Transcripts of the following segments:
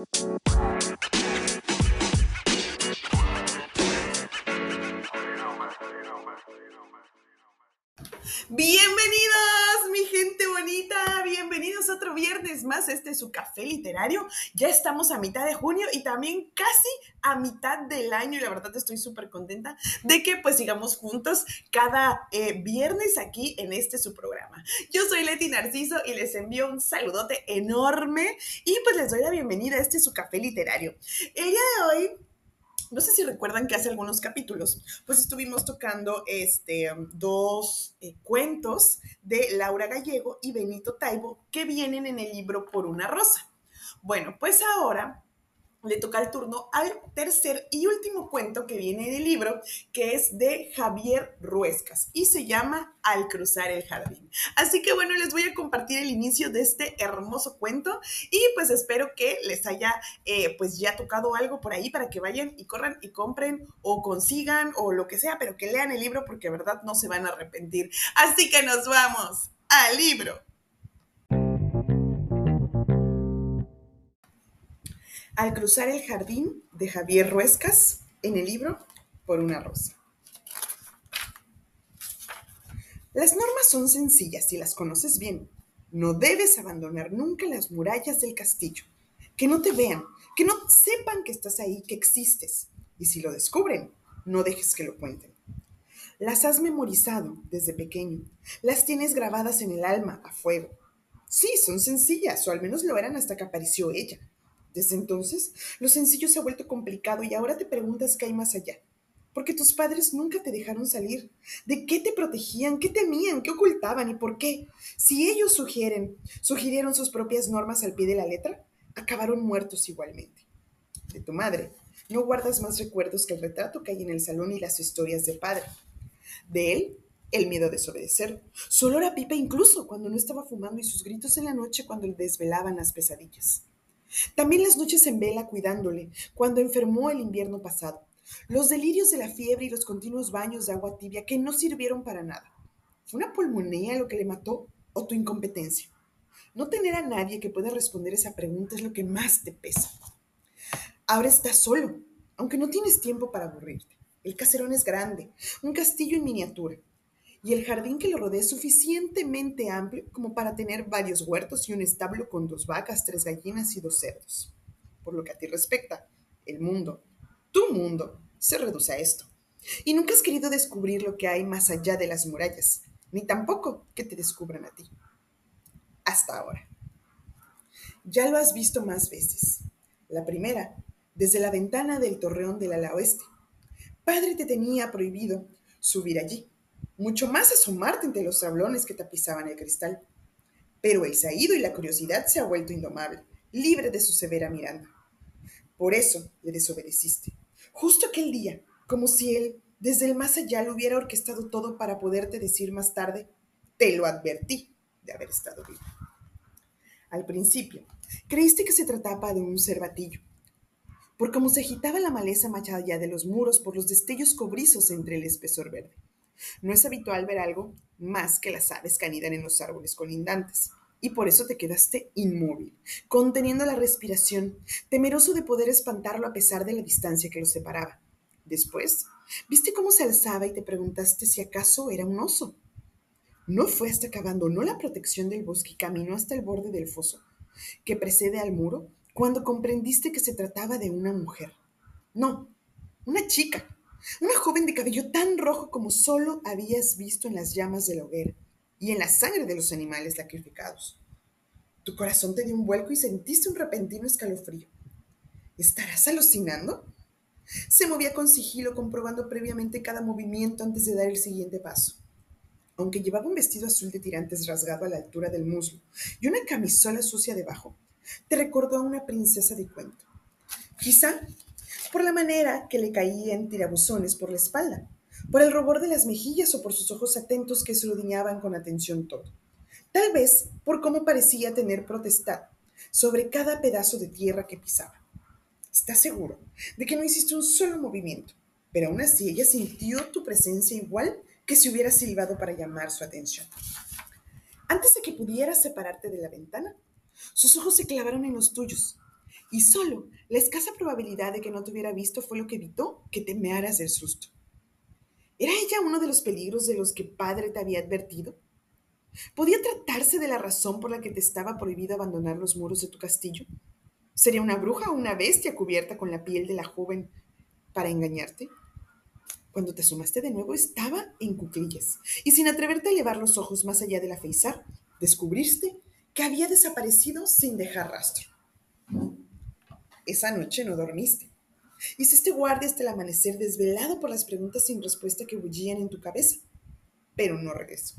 Música otro viernes más. Este es su café literario. Ya estamos a mitad de junio y también casi a mitad del año y la verdad estoy súper contenta de que pues sigamos juntos cada eh, viernes aquí en este su programa. Yo soy Leti Narciso y les envío un saludote enorme y pues les doy la bienvenida a este su café literario. El día de hoy no sé si recuerdan que hace algunos capítulos, pues estuvimos tocando este, dos eh, cuentos de Laura Gallego y Benito Taibo que vienen en el libro Por una rosa. Bueno, pues ahora le toca el turno al tercer y último cuento que viene del libro, que es de Javier Ruescas y se llama Al cruzar el jardín. Así que bueno, les voy a compartir el inicio de este hermoso cuento y pues espero que les haya eh, pues ya tocado algo por ahí para que vayan y corran y compren o consigan o lo que sea, pero que lean el libro porque de verdad no se van a arrepentir. Así que nos vamos al libro. Al cruzar el jardín de Javier Ruescas en el libro Por una rosa. Las normas son sencillas y las conoces bien. No debes abandonar nunca las murallas del castillo. Que no te vean, que no sepan que estás ahí, que existes. Y si lo descubren, no dejes que lo cuenten. Las has memorizado desde pequeño. Las tienes grabadas en el alma a fuego. Sí, son sencillas, o al menos lo eran hasta que apareció ella. Desde entonces, lo sencillo se ha vuelto complicado y ahora te preguntas qué hay más allá. Porque tus padres nunca te dejaron salir. ¿De qué te protegían? ¿Qué temían? ¿Qué ocultaban? ¿Y por qué? Si ellos sugieren, sugirieron sus propias normas al pie de la letra, acabaron muertos igualmente. De tu madre, no guardas más recuerdos que el retrato que hay en el salón y las historias de padre. De él, el miedo a desobedecer. Su olor pipa incluso cuando no estaba fumando y sus gritos en la noche cuando le desvelaban las pesadillas. También las noches en vela cuidándole, cuando enfermó el invierno pasado. Los delirios de la fiebre y los continuos baños de agua tibia que no sirvieron para nada. ¿Fue una pulmonía lo que le mató o tu incompetencia? No tener a nadie que pueda responder esa pregunta es lo que más te pesa. Ahora estás solo, aunque no tienes tiempo para aburrirte. El caserón es grande, un castillo en miniatura y el jardín que lo rodea es suficientemente amplio como para tener varios huertos y un establo con dos vacas, tres gallinas y dos cerdos. Por lo que a ti respecta, el mundo, tu mundo, se reduce a esto. Y nunca has querido descubrir lo que hay más allá de las murallas, ni tampoco que te descubran a ti. Hasta ahora. Ya lo has visto más veces. La primera, desde la ventana del torreón del ala oeste. Padre te tenía prohibido subir allí mucho más asomarte entre los sablones que tapizaban el cristal. Pero el saído y la curiosidad se ha vuelto indomable, libre de su severa mirada. Por eso le desobedeciste. Justo aquel día, como si él, desde el más allá, lo hubiera orquestado todo para poderte decir más tarde, te lo advertí de haber estado vivo. Al principio, creíste que se trataba de un cervatillo, por cómo se agitaba la maleza allá de los muros por los destellos cobrizos entre el espesor verde. No es habitual ver algo más que las aves que anidan en los árboles colindantes. Y por eso te quedaste inmóvil, conteniendo la respiración, temeroso de poder espantarlo a pesar de la distancia que lo separaba. Después, viste cómo se alzaba y te preguntaste si acaso era un oso. No fue hasta que abandonó la protección del bosque y caminó hasta el borde del foso, que precede al muro, cuando comprendiste que se trataba de una mujer. No, una chica, una joven de cabello tan rojo como solo habías visto en las llamas de la hoguera y en la sangre de los animales sacrificados. Tu corazón te dio un vuelco y sentiste un repentino escalofrío. ¿Estarás alucinando? Se movía con sigilo, comprobando previamente cada movimiento antes de dar el siguiente paso. Aunque llevaba un vestido azul de tirantes rasgado a la altura del muslo y una camisola sucia debajo, te recordó a una princesa de cuento. Quizá por la manera que le caían tirabuzones por la espalda, por el rubor de las mejillas o por sus ojos atentos que escudriñaban con atención todo. Tal vez por cómo parecía tener protestad sobre cada pedazo de tierra que pisaba. ¿Estás seguro de que no hiciste un solo movimiento? Pero aún así ella sintió tu presencia igual que si hubiera silbado para llamar su atención. Antes de que pudieras separarte de la ventana, sus ojos se clavaron en los tuyos Y solo la escasa probabilidad de que no te hubiera visto fue lo que evitó que te mearas del susto. ¿Era ella uno de los peligros de los que padre te había advertido? ¿Podía tratarse de la razón por la que te estaba prohibido abandonar los muros de tu castillo? ¿Sería una bruja o una bestia cubierta con la piel de la joven para engañarte? Cuando te asomaste de nuevo estaba en cuclillas y sin atreverte a elevar los ojos más allá de la feizar, descubriste que había desaparecido sin dejar rastro. Esa noche no dormiste. Hiciste guardia hasta el amanecer desvelado por las preguntas sin respuesta que bullían en tu cabeza, pero no regresó.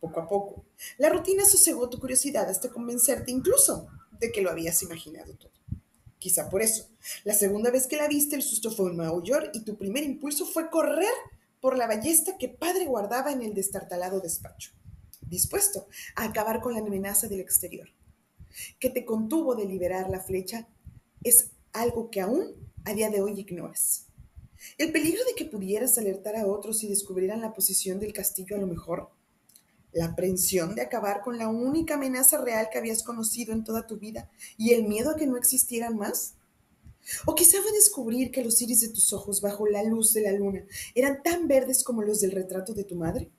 Poco a poco, la rutina sosegó tu curiosidad hasta convencerte incluso de que lo habías imaginado todo. Quizá por eso, la segunda vez que la viste el susto fue un mayor y tu primer impulso fue correr por la ballesta que padre guardaba en el destartalado despacho, dispuesto a acabar con la amenaza del exterior. Que te contuvo de liberar la flecha es algo que aún a día de hoy ignoras. El peligro de que pudieras alertar a otros y descubrieran la posición del castillo a lo mejor. La aprensión de acabar con la única amenaza real que habías conocido en toda tu vida y el miedo a que no existieran más. O quizá fue descubrir que los iris de tus ojos bajo la luz de la luna eran tan verdes como los del retrato de tu madre.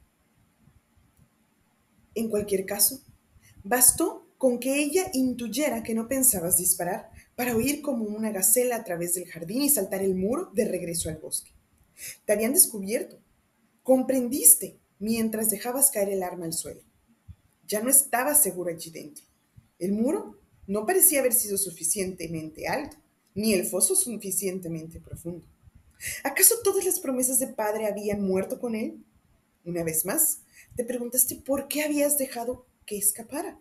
En cualquier caso, bastó con que ella intuyera que no pensabas disparar para huir como una gacela a través del jardín y saltar el muro de regreso al bosque. Te habían descubierto. Comprendiste mientras dejabas caer el arma al suelo. Ya no estabas seguro allí dentro. El muro no parecía haber sido suficientemente alto, ni el foso suficientemente profundo. ¿Acaso todas las promesas de padre habían muerto con él? Una vez más, te preguntaste por qué habías dejado que escapara.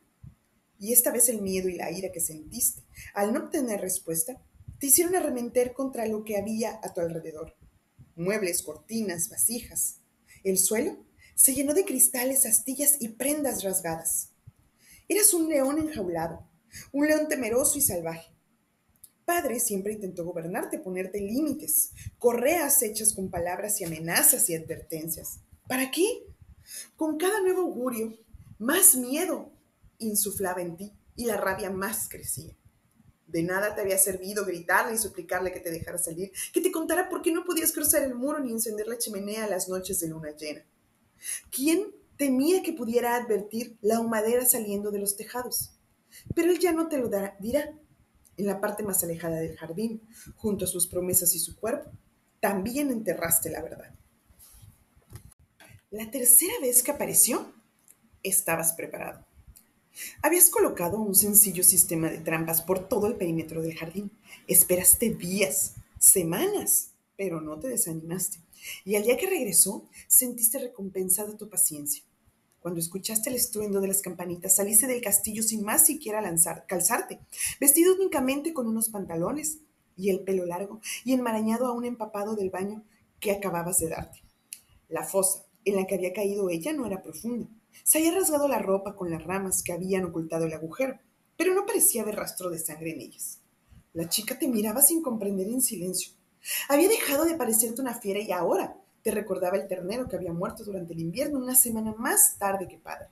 Y esta vez el miedo y la ira que sentiste, al no obtener respuesta, te hicieron arremeter contra lo que había a tu alrededor. Muebles, cortinas, vasijas. El suelo se llenó de cristales, astillas y prendas rasgadas. Eras un león enjaulado, un león temeroso y salvaje. Padre siempre intentó gobernarte, ponerte límites, correas hechas con palabras y amenazas y advertencias. ¿Para qué? Con cada nuevo augurio, más miedo insuflaba en ti y la rabia más crecía. De nada te había servido gritarle y suplicarle que te dejara salir, que te contara por qué no podías cruzar el muro ni encender la chimenea a las noches de luna llena. ¿Quién temía que pudiera advertir la humadera saliendo de los tejados? Pero él ya no te lo dirá. En la parte más alejada del jardín, junto a sus promesas y su cuerpo, también enterraste la verdad. La tercera vez que apareció, estabas preparado. Habías colocado un sencillo sistema de trampas por todo el perímetro del jardín. Esperaste días, semanas, pero no te desanimaste. Y al día que regresó, sentiste recompensada tu paciencia. Cuando escuchaste el estruendo de las campanitas, saliste del castillo sin más siquiera lanzar, calzarte, vestido únicamente con unos pantalones y el pelo largo y enmarañado a un empapado del baño que acababas de darte. La fosa en la que había caído ella no era profunda. Se había rasgado la ropa con las ramas que habían ocultado el agujero, pero no parecía haber rastro de sangre en ellas. La chica te miraba sin comprender en silencio. Había dejado de parecerte una fiera y ahora te recordaba el ternero que había muerto durante el invierno una semana más tarde que padre.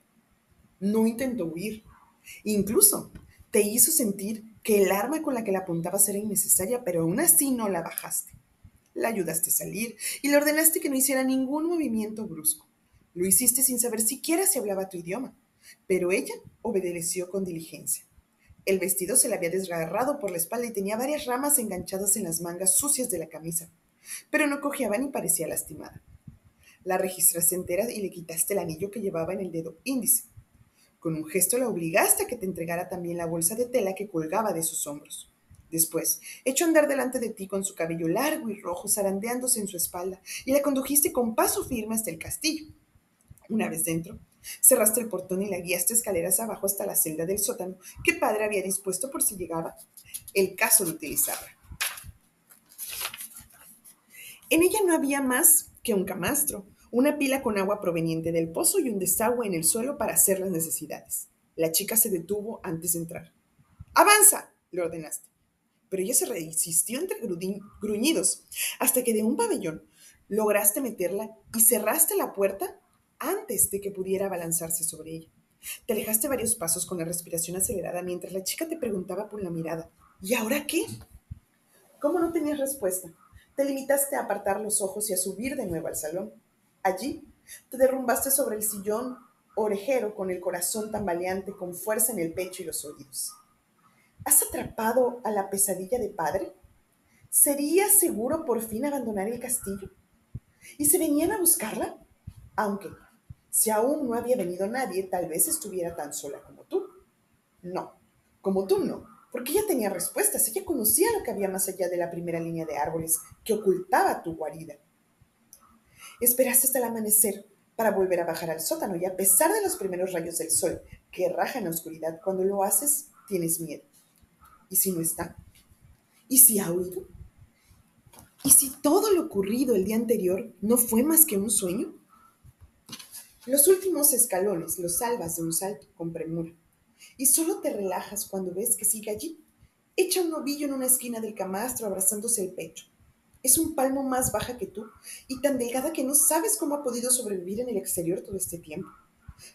No intentó huir. Incluso te hizo sentir que el arma con la que la apuntabas era innecesaria, pero aún así no la bajaste. La ayudaste a salir y le ordenaste que no hiciera ningún movimiento brusco. Lo hiciste sin saber siquiera si hablaba tu idioma, pero ella obedeció con diligencia. El vestido se le había desgarrado por la espalda y tenía varias ramas enganchadas en las mangas sucias de la camisa, pero no cojeaba ni parecía lastimada. La registraste entera y le quitaste el anillo que llevaba en el dedo índice. Con un gesto la obligaste a que te entregara también la bolsa de tela que colgaba de sus hombros. Después, echó a andar delante de ti con su cabello largo y rojo zarandeándose en su espalda, y la condujiste con paso firme hasta el castillo. Una vez dentro, cerraste el portón y la guiaste escaleras abajo hasta la celda del sótano que padre había dispuesto por si llegaba el caso de utilizarla. En ella no había más que un camastro, una pila con agua proveniente del pozo y un desagüe en el suelo para hacer las necesidades. La chica se detuvo antes de entrar. ¡Avanza! le ordenaste. Pero ella se resistió entre gruñidos hasta que de un pabellón lograste meterla y cerraste la puerta antes de que pudiera abalanzarse sobre ella. Te alejaste varios pasos con la respiración acelerada mientras la chica te preguntaba por la mirada, ¿Y ahora qué? ¿Cómo no tenías respuesta? Te limitaste a apartar los ojos y a subir de nuevo al salón. Allí te derrumbaste sobre el sillón orejero con el corazón tambaleante con fuerza en el pecho y los oídos. ¿Has atrapado a la pesadilla de padre? ¿Sería seguro por fin abandonar el castillo? ¿Y se venían a buscarla? Aunque, si aún no había venido nadie, tal vez estuviera tan sola como tú. No, como tú no, porque ella tenía respuestas, ella conocía lo que había más allá de la primera línea de árboles que ocultaba tu guarida. Esperaste hasta el amanecer para volver a bajar al sótano y a pesar de los primeros rayos del sol que rajan la oscuridad, cuando lo haces tienes miedo. ¿Y si no está? ¿Y si ha huido? ¿Y si todo lo ocurrido el día anterior no fue más que un sueño? Los últimos escalones los salvas de un salto con premura y solo te relajas cuando ves que sigue allí. Echa un novillo en una esquina del camastro abrazándose el pecho. Es un palmo más baja que tú y tan delgada que no sabes cómo ha podido sobrevivir en el exterior todo este tiempo.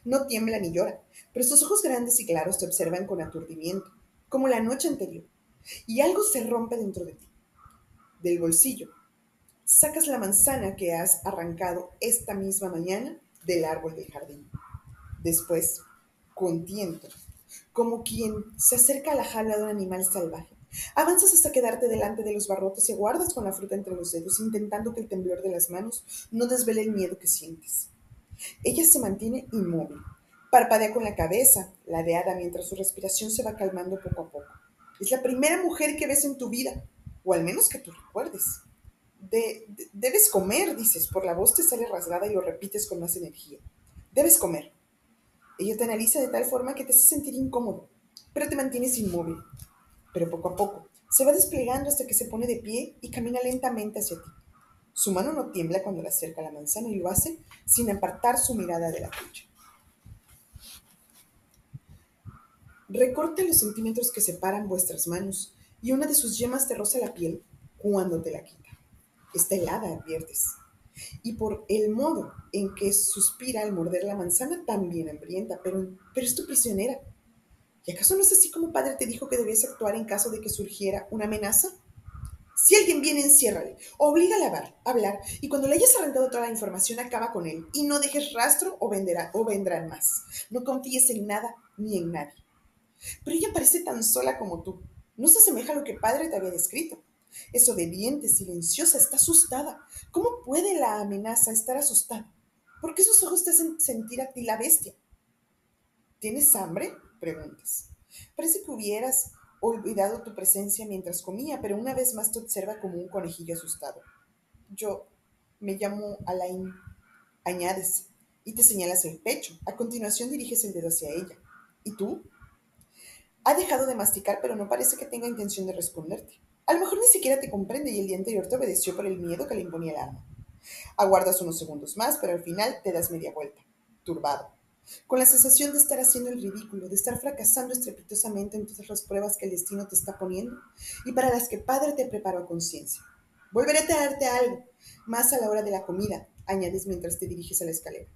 No tiembla ni llora, pero sus ojos grandes y claros te observan con aturdimiento, como la noche anterior, y algo se rompe dentro de ti. Del bolsillo, sacas la manzana que has arrancado esta misma mañana del árbol del jardín. Después, con tiento, como quien se acerca a la jaula de un animal salvaje, Avanzas hasta quedarte delante de los barrotes y aguardas con la fruta entre los dedos, intentando que el temblor de las manos no desvele el miedo que sientes. Ella se mantiene inmóvil, parpadea con la cabeza, ladeada mientras su respiración se va calmando poco a poco. Es la primera mujer que ves en tu vida, o al menos que tú recuerdes. Debes comer, dices, por la voz te sale rasgada y lo repites con más energía. Debes comer. Ella te analiza de tal forma que te hace sentir incómodo, pero te mantienes inmóvil, pero poco a poco se va desplegando hasta que se pone de pie y camina lentamente hacia ti. Su mano no tiembla cuando le acerca la manzana y lo hace sin apartar su mirada de la tuya. Recorta los centímetros que separan vuestras manos y una de sus yemas te roza la piel cuando te la quita. Está helada, adviertes. Y por el modo en que suspira al morder la manzana, también hambrienta, pero, pero es tu prisionera ¿Y acaso no es así como padre te dijo que debías actuar en caso de que surgiera una amenaza? Si alguien viene, enciérrale, obliga a hablar, y cuando le hayas arrancado toda la información, acaba con él, y no dejes rastro o, venderá, o vendrán más. No confíes en nada ni en nadie. Pero ella parece tan sola como tú. No se asemeja a lo que padre te había descrito. Es obediente, silenciosa, está asustada. ¿Cómo puede la amenaza estar asustada? ¿Por qué sus ojos te hacen sentir a ti la bestia? ¿Tienes hambre? preguntas. Parece que hubieras olvidado tu presencia mientras comía, pero una vez más te observa como un conejillo asustado. Yo me llamo Alain, añades, y te señalas el pecho. A continuación diriges el dedo hacia ella. ¿Y tú? Ha dejado de masticar, pero no parece que tenga intención de responderte. A lo mejor ni siquiera te comprende y el día anterior te obedeció por el miedo que le imponía el arma. Aguardas unos segundos más, pero al final te das media vuelta, turbado con la sensación de estar haciendo el ridículo, de estar fracasando estrepitosamente en todas las pruebas que el destino te está poniendo y para las que Padre te preparó a conciencia. Volveré a traerte algo, más a la hora de la comida, añades mientras te diriges a la escalera.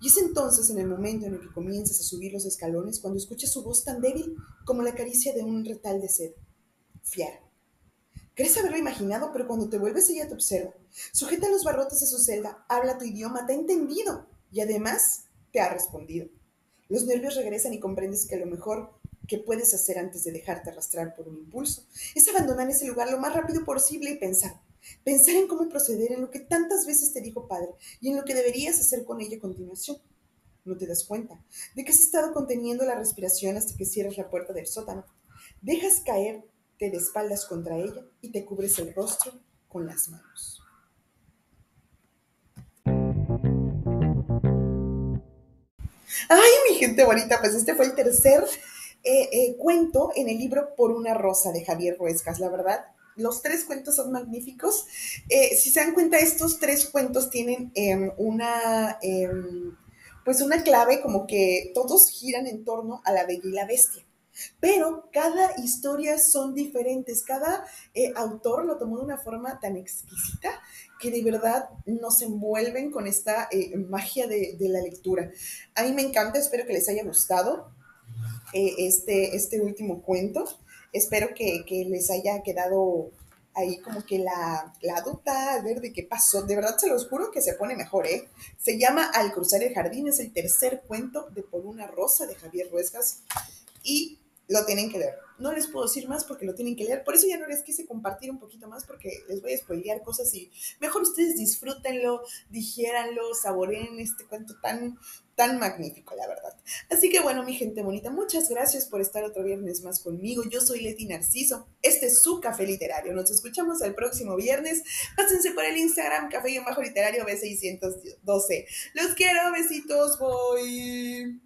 Y es entonces en el momento en el que comienzas a subir los escalones cuando escuchas su voz tan débil como la caricia de un retal de sed. Fiar. Crees haberlo imaginado, pero cuando te vuelves ella te observa. Sujeta los barrotes de su celda, habla tu idioma, te ha entendido. Y además te ha respondido. Los nervios regresan y comprendes que lo mejor que puedes hacer antes de dejarte arrastrar por un impulso es abandonar ese lugar lo más rápido posible y pensar. Pensar en cómo proceder, en lo que tantas veces te dijo padre y en lo que deberías hacer con ella a continuación. No te das cuenta de que has estado conteniendo la respiración hasta que cierras la puerta del sótano. Dejas caerte de espaldas contra ella y te cubres el rostro con las manos. Ay, mi gente bonita, pues este fue el tercer eh, eh, cuento en el libro Por una rosa de Javier Ruescas, la verdad. Los tres cuentos son magníficos. Eh, si se dan cuenta, estos tres cuentos tienen em, una, em, pues una clave como que todos giran en torno a la bella y la bestia. Pero cada historia son diferentes, cada autor lo tomó de una forma tan exquisita que de verdad nos envuelven con esta eh, magia de, la lectura. A mí me encanta, espero que les haya gustado eh, este, este último cuento. espero que, les haya quedado ahí como que la, la duda, a ver de qué pasó. De verdad se los juro que se pone mejor, ¿eh? Se llama Al cruzar el jardín, es el tercer cuento de Por una rosa de Javier Ruescas y lo tienen que leer. No les puedo decir más porque lo tienen que leer. Por eso ya no les quise compartir un poquito más porque les voy a spoilear cosas y mejor ustedes disfrútenlo, digiéranlo, saboreen este cuento tan, tan magnífico, la verdad. Así que bueno, mi gente bonita, muchas gracias por estar otro viernes más conmigo. Yo soy Leti Narciso. Este es su café literario. Nos escuchamos el próximo viernes. Pásense por el Instagram, café y bajo literario B612. Los quiero, besitos, voy.